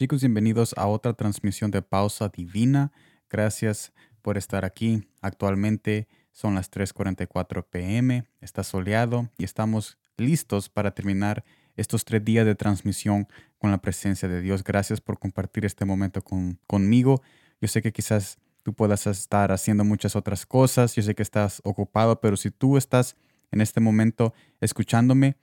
Chicos, bienvenidos a otra transmisión de Pausa Divina. Gracias por estar aquí. Actualmente son las 3.44 pm, está soleado y estamos listos para terminar estos tres días de transmisión con la presencia de Dios. Gracias por compartir este momento con, conmigo. Yo sé que quizás tú puedas estar haciendo muchas otras cosas, yo sé que estás ocupado, pero si tú estás en este momento escuchándome,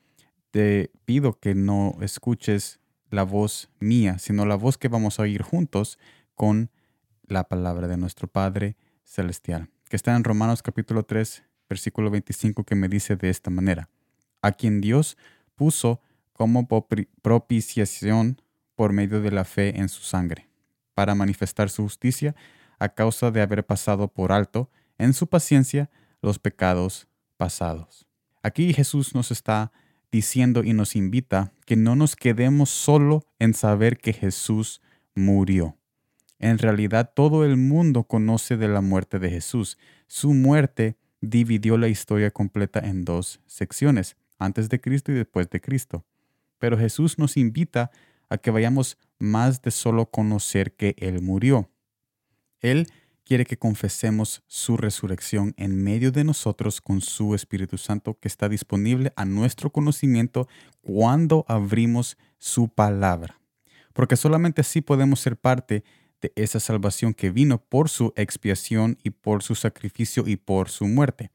te pido que no escuches la voz mía, sino la voz que vamos a oír juntos con la palabra de nuestro Padre Celestial, que está en Romanos capítulo 3, versículo 25, que me dice de esta manera, a quien Dios puso como propiciación por medio de la fe en su sangre, para manifestar su justicia a causa de haber pasado por alto en su paciencia los pecados pasados. Aquí Jesús nos está diciendo y nos invita que no nos quedemos solo en saber que Jesús murió. En realidad todo el mundo conoce de la muerte de Jesús. Su muerte dividió la historia completa en dos secciones, antes de Cristo y después de Cristo. Pero Jesús nos invita a que vayamos más de solo conocer que Él murió. Él quiere que confesemos su resurrección en medio de nosotros con su Espíritu Santo que está disponible a nuestro conocimiento cuando abrimos su palabra. Porque solamente así podemos ser parte de esa salvación que vino por su expiación y por su sacrificio y por su muerte.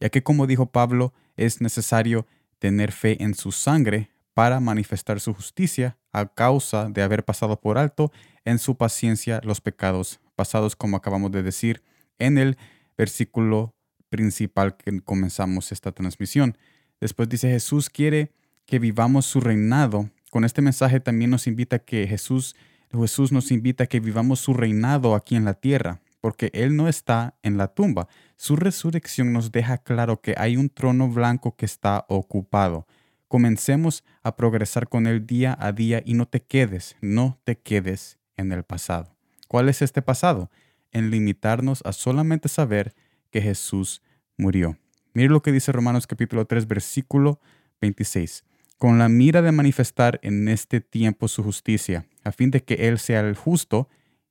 Ya que como dijo Pablo, es necesario tener fe en su sangre para manifestar su justicia a causa de haber pasado por alto en su paciencia los pecados pasados, como acabamos de decir en el versículo principal que comenzamos esta transmisión. Después dice Jesús quiere que vivamos su reinado. Con este mensaje también nos invita que Jesús, Jesús nos invita a que vivamos su reinado aquí en la tierra, porque Él no está en la tumba. Su resurrección nos deja claro que hay un trono blanco que está ocupado. Comencemos a progresar con Él día a día y no te quedes, no te quedes en el pasado. ¿Cuál es este pasado? En limitarnos a solamente saber que Jesús murió. Mire lo que dice Romanos capítulo 3, versículo 26. Con la mira de manifestar en este tiempo su justicia, a fin de que Él sea el justo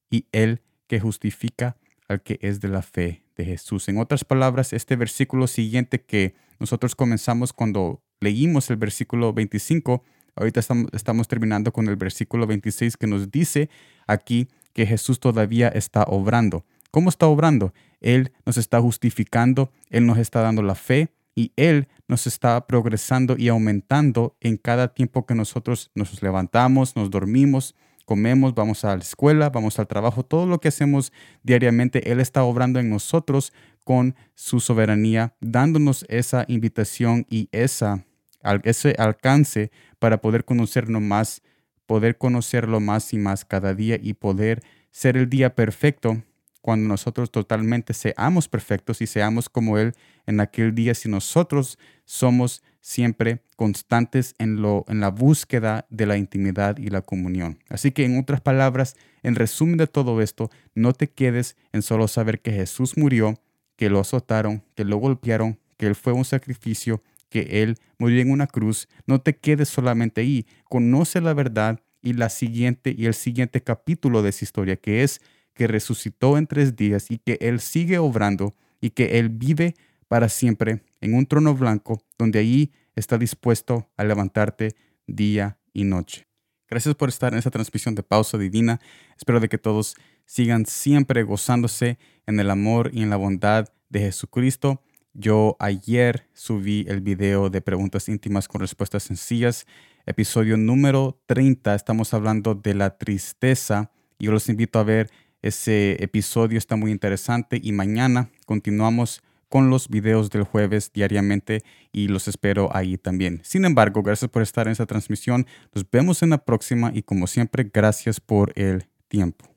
y Él que justifica al que es de la fe de Jesús. En otras palabras, este versículo siguiente que nosotros comenzamos cuando leímos el versículo 25, ahorita estamos, estamos terminando con el versículo 26 que nos dice aquí que Jesús todavía está obrando. ¿Cómo está obrando? Él nos está justificando, Él nos está dando la fe y Él nos está progresando y aumentando en cada tiempo que nosotros nos levantamos, nos dormimos, comemos, vamos a la escuela, vamos al trabajo, todo lo que hacemos diariamente, Él está obrando en nosotros con su soberanía, dándonos esa invitación y esa, ese alcance para poder conocernos más poder conocerlo más y más cada día y poder ser el día perfecto cuando nosotros totalmente seamos perfectos y seamos como Él en aquel día, si nosotros somos siempre constantes en, lo, en la búsqueda de la intimidad y la comunión. Así que en otras palabras, en resumen de todo esto, no te quedes en solo saber que Jesús murió, que lo azotaron, que lo golpearon, que Él fue un sacrificio, que Él murió en una cruz, no te quedes solamente ahí, conoce la verdad y la siguiente y el siguiente capítulo de esa historia, que es que resucitó en tres días y que Él sigue obrando y que Él vive para siempre en un trono blanco donde ahí está dispuesto a levantarte día y noche. Gracias por estar en esta transmisión de Pausa Divina. Espero de que todos sigan siempre gozándose en el amor y en la bondad de Jesucristo. Yo ayer subí el video de preguntas íntimas con respuestas sencillas, episodio número 30. Estamos hablando de la tristeza yo los invito a ver ese episodio, está muy interesante y mañana continuamos con los videos del jueves diariamente y los espero ahí también. Sin embargo, gracias por estar en esta transmisión. Nos vemos en la próxima y como siempre, gracias por el tiempo.